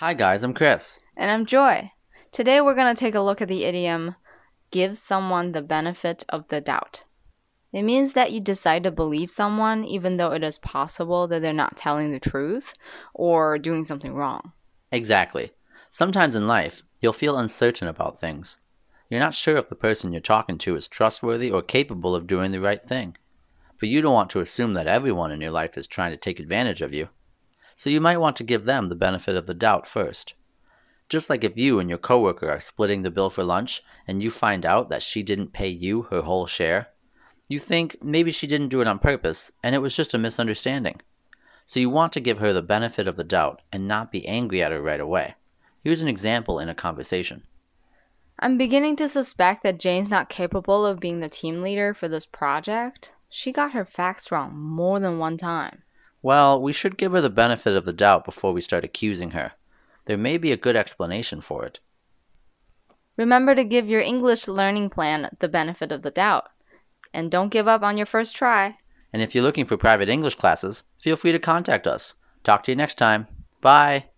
Hi, guys, I'm Chris. And I'm Joy. Today we're going to take a look at the idiom give someone the benefit of the doubt. It means that you decide to believe someone even though it is possible that they're not telling the truth or doing something wrong. Exactly. Sometimes in life, you'll feel uncertain about things. You're not sure if the person you're talking to is trustworthy or capable of doing the right thing. But you don't want to assume that everyone in your life is trying to take advantage of you. So you might want to give them the benefit of the doubt first. Just like if you and your coworker are splitting the bill for lunch and you find out that she didn't pay you her whole share, you think maybe she didn't do it on purpose and it was just a misunderstanding. So you want to give her the benefit of the doubt and not be angry at her right away. Here's an example in a conversation. I'm beginning to suspect that Jane's not capable of being the team leader for this project. She got her facts wrong more than one time. Well, we should give her the benefit of the doubt before we start accusing her. There may be a good explanation for it. Remember to give your English learning plan the benefit of the doubt. And don't give up on your first try. And if you're looking for private English classes, feel free to contact us. Talk to you next time. Bye.